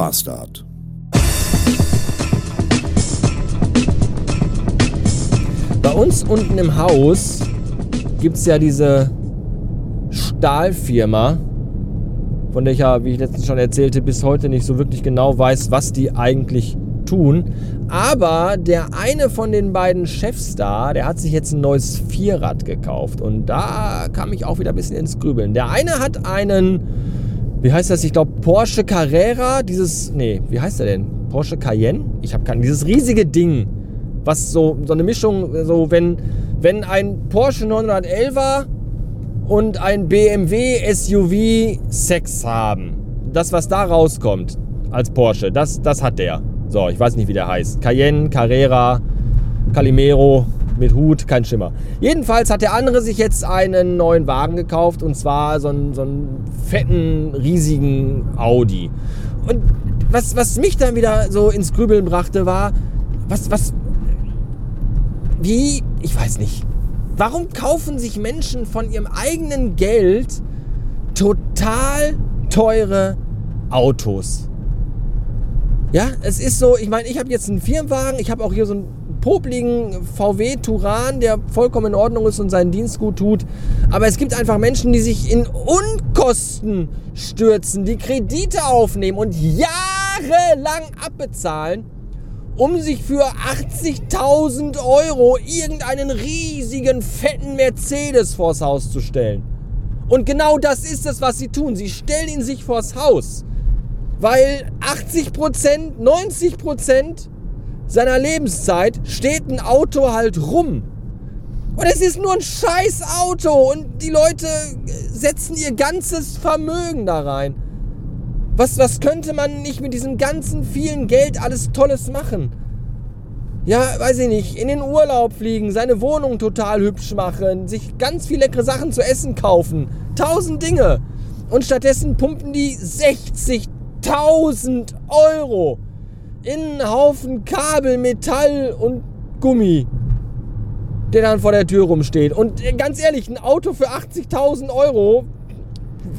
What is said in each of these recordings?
Bastard. Bei uns unten im Haus gibt es ja diese Stahlfirma, von der ich ja, wie ich letztens schon erzählte, bis heute nicht so wirklich genau weiß, was die eigentlich tun. Aber der eine von den beiden Chefs da, der hat sich jetzt ein neues Vierrad gekauft. Und da kam ich auch wieder ein bisschen ins Grübeln. Der eine hat einen, wie heißt das? Ich glaube Porsche Carrera, dieses, nee, wie heißt der denn? Porsche Cayenne? Ich habe keinen, dieses riesige Ding, was so, so eine Mischung, so wenn, wenn ein Porsche 911er und ein BMW SUV Sex haben. Das, was da rauskommt als Porsche, das, das hat der. So, ich weiß nicht, wie der heißt. Cayenne, Carrera, Calimero mit Hut, kein Schimmer. Jedenfalls hat der andere sich jetzt einen neuen Wagen gekauft und zwar so einen, so einen fetten, riesigen Audi. Und was, was mich dann wieder so ins Grübeln brachte, war, was, was, wie, ich weiß nicht. Warum kaufen sich Menschen von ihrem eigenen Geld total teure Autos? Ja, es ist so, ich meine, ich habe jetzt einen Firmenwagen, ich habe auch hier so einen popligen VW Turan, der vollkommen in Ordnung ist und seinen Dienst gut tut. Aber es gibt einfach Menschen, die sich in Unkosten stürzen, die Kredite aufnehmen und jahrelang abbezahlen, um sich für 80.000 Euro irgendeinen riesigen, fetten Mercedes vors Haus zu stellen. Und genau das ist es, was sie tun. Sie stellen ihn sich vors Haus weil 80% 90 seiner Lebenszeit steht ein Auto halt rum. Und es ist nur ein scheiß Auto und die Leute setzen ihr ganzes Vermögen da rein. Was, was könnte man nicht mit diesem ganzen vielen Geld alles Tolles machen? Ja, weiß ich nicht, in den Urlaub fliegen, seine Wohnung total hübsch machen, sich ganz viele leckere Sachen zu essen kaufen. Tausend Dinge. Und stattdessen pumpen die 60 1000 Euro in einen Haufen Kabel, Metall und Gummi, der dann vor der Tür rumsteht. Und äh, ganz ehrlich, ein Auto für 80.000 Euro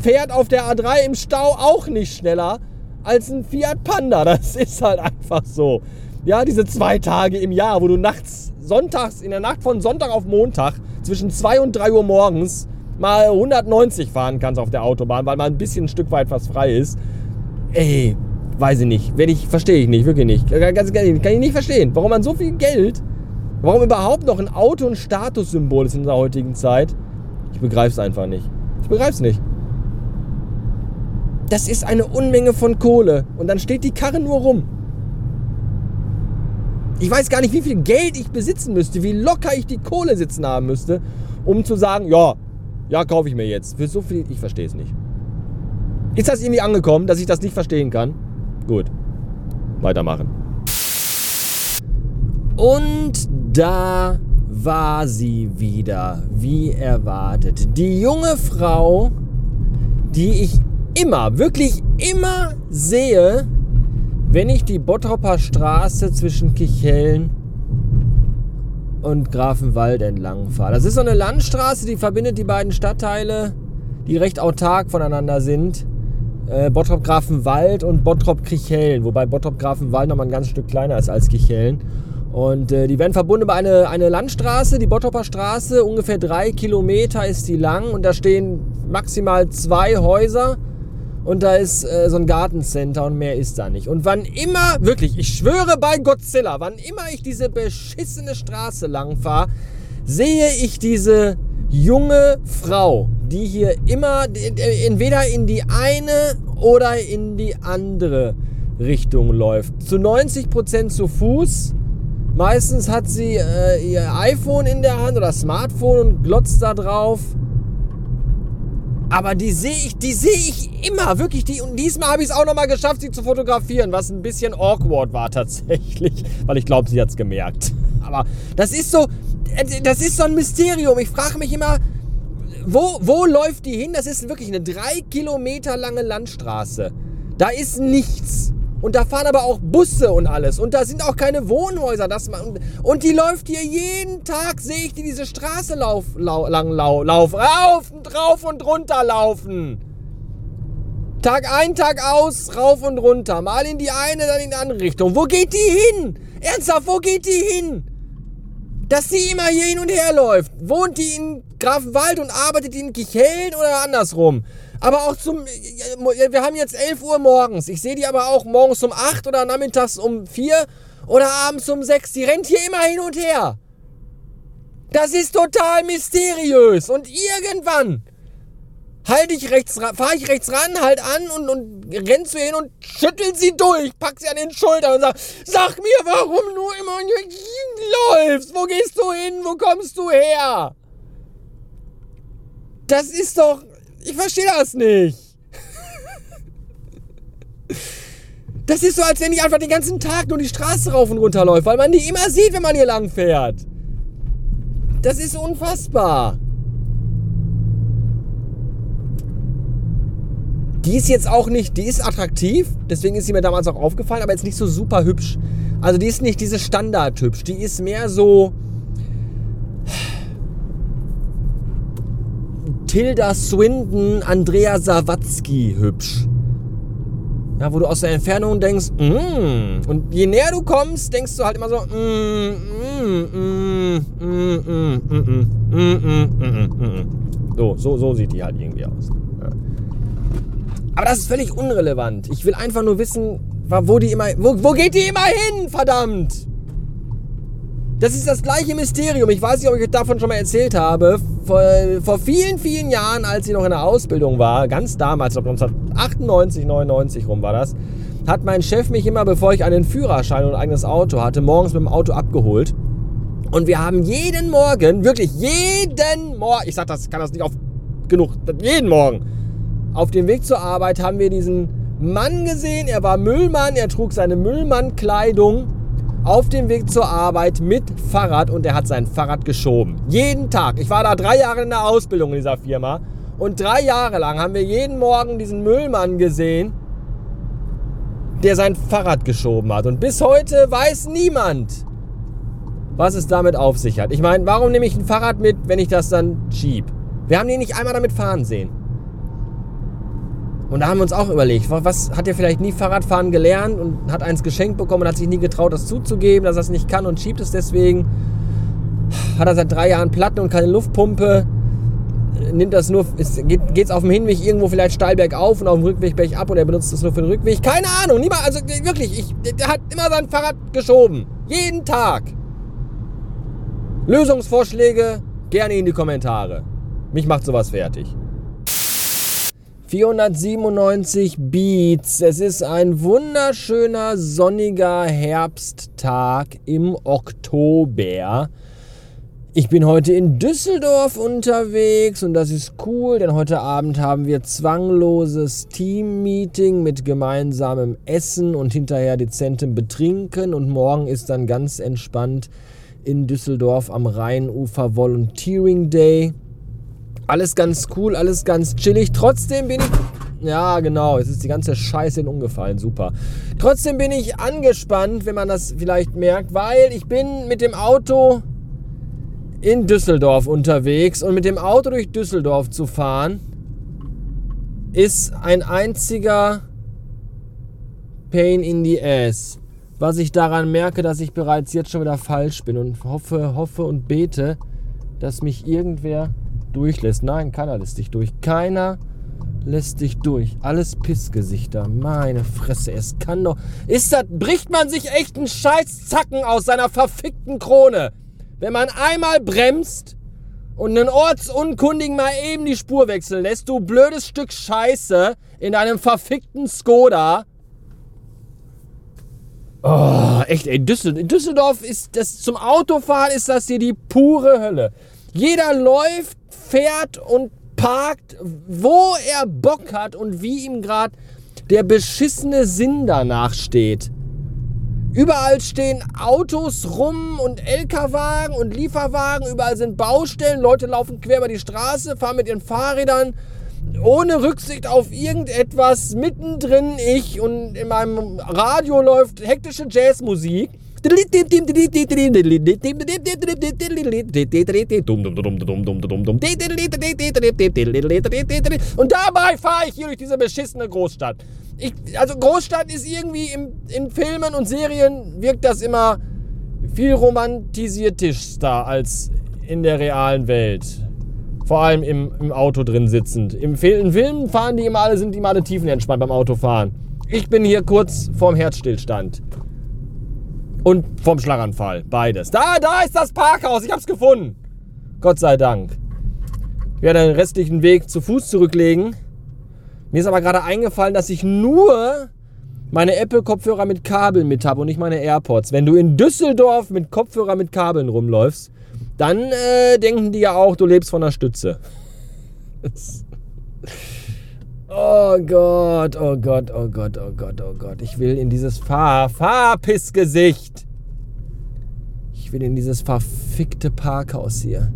fährt auf der A3 im Stau auch nicht schneller als ein Fiat Panda. Das ist halt einfach so. Ja, diese zwei Tage im Jahr, wo du nachts, sonntags, in der Nacht von Sonntag auf Montag zwischen 2 und 3 Uhr morgens mal 190 fahren kannst auf der Autobahn, weil mal ein bisschen ein Stück weit was frei ist. Ey, weiß ich nicht. Werde ich, verstehe ich nicht, wirklich nicht. Ganz kann ich nicht verstehen. Warum man so viel Geld, warum überhaupt noch ein Auto ein Statussymbol ist in unserer heutigen Zeit. Ich begreife es einfach nicht. Ich begreife es nicht. Das ist eine Unmenge von Kohle. Und dann steht die Karre nur rum. Ich weiß gar nicht, wie viel Geld ich besitzen müsste, wie locker ich die Kohle sitzen haben müsste, um zu sagen, ja, ja, kaufe ich mir jetzt. Für so viel, ich verstehe es nicht. Ist das irgendwie angekommen, dass ich das nicht verstehen kann? Gut. Weitermachen. Und da war sie wieder, wie erwartet. Die junge Frau, die ich immer, wirklich immer sehe, wenn ich die Bottropper Straße zwischen Kichellen und Grafenwald entlang fahre. Das ist so eine Landstraße, die verbindet die beiden Stadtteile, die recht autark voneinander sind äh, Bottrop Grafenwald und Bottrop Krichellen, wobei Bottrop Grafenwald noch mal ein ganz Stück kleiner ist als Kichellen. Und äh, die werden verbunden über eine, eine Landstraße, die Bottroper Straße, ungefähr drei Kilometer ist die lang und da stehen maximal zwei Häuser und da ist äh, so ein Gartencenter und mehr ist da nicht. Und wann immer, wirklich, ich schwöre bei Godzilla, wann immer ich diese beschissene Straße lang fahre, sehe ich diese junge Frau, die hier immer entweder in die eine oder in die andere Richtung läuft. Zu 90% zu Fuß. Meistens hat sie äh, ihr iPhone in der Hand oder Smartphone und glotzt da drauf. Aber die sehe ich, die sehe ich immer, wirklich. Die, und diesmal habe ich es auch nochmal geschafft, sie zu fotografieren, was ein bisschen awkward war tatsächlich, weil ich glaube, sie hat es gemerkt. Aber das ist so, äh, das ist so ein Mysterium. Ich frage mich immer, wo, wo läuft die hin? Das ist wirklich eine drei Kilometer lange Landstraße. Da ist nichts. Und da fahren aber auch Busse und alles. Und da sind auch keine Wohnhäuser. Das man, und die läuft hier jeden Tag, sehe ich die diese Straße lauf, lau, lang lau, lauf, rauf und rauf und runter laufen. Tag ein, Tag aus, rauf und runter. Mal in die eine, dann in die andere Richtung. Wo geht die hin? Ernsthaft, wo geht die hin? Dass sie immer hier hin und her läuft. Wohnt die in Grafenwald und arbeitet in Kicheln oder andersrum? Aber auch zum. Wir haben jetzt 11 Uhr morgens. Ich sehe die aber auch morgens um 8 oder nachmittags um 4 oder abends um 6. Die rennt hier immer hin und her. Das ist total mysteriös. Und irgendwann halte ich rechts fahre ich rechts ran, halt an und, und renn zu ihr hin und schüttel sie durch, pack sie an den Schultern und sag, sag mir, warum du immer läufst. Wo gehst du hin? Wo kommst du her? Das ist doch. Ich verstehe das nicht. Das ist so, als wenn die einfach den ganzen Tag nur die Straße rauf und runter läuft, weil man die immer sieht, wenn man hier lang fährt. Das ist unfassbar. Die ist jetzt auch nicht, die ist attraktiv, deswegen ist sie mir damals auch aufgefallen, aber jetzt nicht so super hübsch. Also die ist nicht diese Standard hübsch, die ist mehr so Tilda Swinton, Andrea Sawatzki hübsch. Ja, wo du aus der Entfernung denkst, mm. und je näher du kommst, denkst du halt immer so, mm, so, so, so sieht die halt irgendwie aus. Ja. Aber das ist völlig unrelevant. Ich will einfach nur wissen, wo die immer, wo, wo geht die immer hin, verdammt? Das ist das gleiche Mysterium. Ich weiß nicht, ob ich euch davon schon mal erzählt habe. Vor, vor vielen, vielen Jahren, als sie noch in der Ausbildung war, ganz damals, ich glaube 1998, 99 rum war das, hat mein Chef mich immer, bevor ich einen Führerschein und ein eigenes Auto hatte, morgens mit dem Auto abgeholt. Und wir haben jeden Morgen, wirklich jeden Morgen, ich sag das, kann das nicht oft genug, jeden Morgen, auf dem Weg zur Arbeit haben wir diesen Mann gesehen. Er war Müllmann, er trug seine Müllmannkleidung auf dem Weg zur Arbeit mit Fahrrad und er hat sein Fahrrad geschoben. Jeden Tag. Ich war da drei Jahre in der Ausbildung in dieser Firma und drei Jahre lang haben wir jeden Morgen diesen Müllmann gesehen, der sein Fahrrad geschoben hat. Und bis heute weiß niemand, was es damit auf sich hat. Ich meine, warum nehme ich ein Fahrrad mit, wenn ich das dann schieb? Wir haben ihn nicht einmal damit fahren sehen. Und da haben wir uns auch überlegt, was hat er vielleicht nie Fahrradfahren gelernt und hat eins geschenkt bekommen und hat sich nie getraut, das zuzugeben, dass er es nicht kann und schiebt es deswegen. Hat er seit drei Jahren Platten und keine Luftpumpe. Nimmt das nur, geht es auf dem Hinweg irgendwo vielleicht steil bergauf und auf dem Rückweg bergab und er benutzt es nur für den Rückweg. Keine Ahnung, niemand, also wirklich, ich, der hat immer sein Fahrrad geschoben. Jeden Tag. Lösungsvorschläge gerne in die Kommentare. Mich macht sowas fertig. 497 Beats. Es ist ein wunderschöner sonniger Herbsttag im Oktober. Ich bin heute in Düsseldorf unterwegs und das ist cool, denn heute Abend haben wir zwangloses Team-Meeting mit gemeinsamem Essen und hinterher dezentem Betrinken und morgen ist dann ganz entspannt in Düsseldorf am Rheinufer Volunteering Day. Alles ganz cool, alles ganz chillig. Trotzdem bin ich. Ja, genau. Jetzt ist die ganze Scheiße in umgefallen. Super. Trotzdem bin ich angespannt, wenn man das vielleicht merkt, weil ich bin mit dem Auto in Düsseldorf unterwegs und mit dem Auto durch Düsseldorf zu fahren ist ein einziger Pain in the Ass. Was ich daran merke, dass ich bereits jetzt schon wieder falsch bin und hoffe, hoffe und bete, dass mich irgendwer durchlässt. Nein, keiner lässt dich durch. Keiner lässt dich durch. Alles Pissgesichter. Meine Fresse, es kann doch. Ist das. Bricht man sich echt einen Scheißzacken aus seiner verfickten Krone, wenn man einmal bremst und einen Ortsunkundigen mal eben die Spur wechseln lässt, du blödes Stück Scheiße in einem verfickten Skoda. Oh, echt, ey, Düsseldorf, Düsseldorf ist das zum Autofahren ist das hier die pure Hölle. Jeder läuft fährt und parkt, wo er Bock hat und wie ihm gerade der beschissene Sinn danach steht. Überall stehen Autos rum und LKW-Wagen und Lieferwagen, überall sind Baustellen, Leute laufen quer über die Straße, fahren mit ihren Fahrrädern ohne Rücksicht auf irgendetwas, mittendrin ich und in meinem Radio läuft hektische Jazzmusik Und dabei fahre ich hier durch diese beschissene Großstadt. Ich, also Großstadt ist irgendwie im, in Filmen und Serien wirkt das immer viel romantisierter als in der realen Welt. Vor allem im, im Auto drin sitzend. Im Filmen fahren die immer alle, sind die immer alle tiefenentspannt beim Autofahren. Ich bin hier kurz vorm Herzstillstand. Und vom Schlaganfall. Beides. Da, da ist das Parkhaus. Ich hab's gefunden. Gott sei Dank. Ich werde den restlichen Weg zu Fuß zurücklegen. Mir ist aber gerade eingefallen, dass ich nur meine Apple-Kopfhörer mit Kabeln mit habe und nicht meine AirPods. Wenn du in Düsseldorf mit Kopfhörer mit Kabeln rumläufst, dann äh, denken die ja auch, du lebst von der Stütze. oh Gott, oh Gott, oh Gott, oh Gott, oh Gott. Ich will in dieses Fahr Fahrpissgesicht. Ich will in dieses verfickte Parkhaus hier.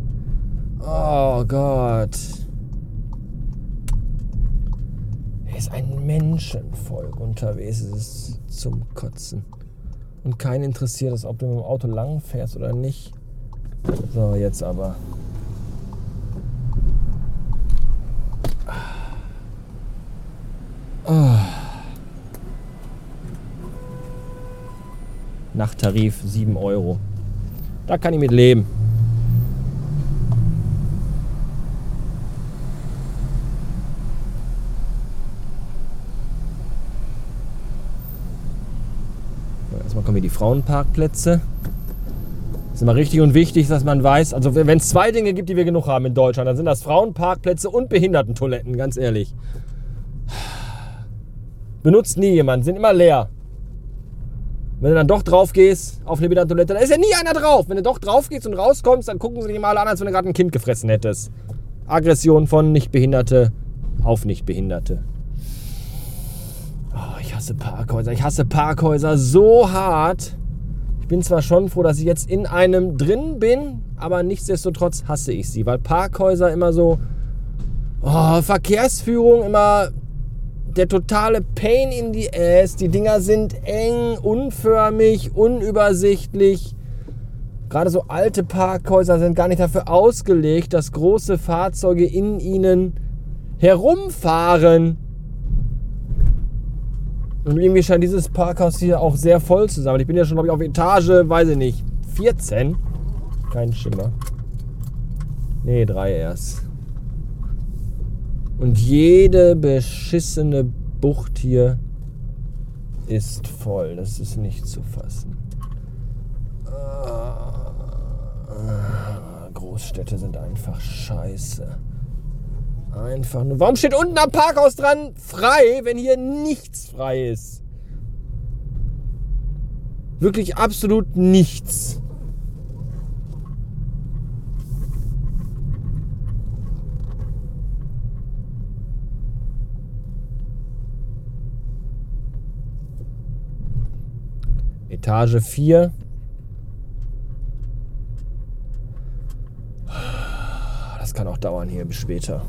Oh Gott. Hier ist ein Menschenvolk unterwegs. Es ist zum Kotzen. Und keinen interessiert es, ob du mit dem Auto lang fährst oder nicht. So, jetzt aber. Nachttarif 7 Euro. Da kann ich mit leben. Erstmal kommen hier die Frauenparkplätze. Das ist immer richtig und wichtig, dass man weiß, also wenn es zwei Dinge gibt, die wir genug haben in Deutschland, dann sind das Frauenparkplätze und Behindertentoiletten, ganz ehrlich. Benutzt nie jemand, sind immer leer. Wenn du dann doch drauf gehst auf eine Behindertentoilette, da ist ja nie einer drauf. Wenn du doch drauf gehst und rauskommst, dann gucken sie dich mal an, als wenn du gerade ein Kind gefressen hättest. Aggression von Nichtbehinderte auf Nichtbehinderte. Oh, ich hasse Parkhäuser. Ich hasse Parkhäuser so hart. Ich bin zwar schon froh, dass ich jetzt in einem drin bin, aber nichtsdestotrotz hasse ich sie, weil Parkhäuser immer so oh, Verkehrsführung immer der totale Pain in the Ass. Die Dinger sind eng, unförmig, unübersichtlich. Gerade so alte Parkhäuser sind gar nicht dafür ausgelegt, dass große Fahrzeuge in ihnen herumfahren. Und irgendwie scheint dieses Parkhaus hier auch sehr voll zu sein. Ich bin ja schon, glaube ich, auf Etage, weiß ich nicht, 14. Kein Schimmer. Nee, drei erst. Und jede beschissene Bucht hier ist voll. Das ist nicht zu fassen. Ah, Großstädte sind einfach scheiße. Einfach nur. Warum steht unten am Parkhaus dran frei, wenn hier nichts frei ist? Wirklich absolut nichts. Etage 4. Das kann auch dauern hier bis später.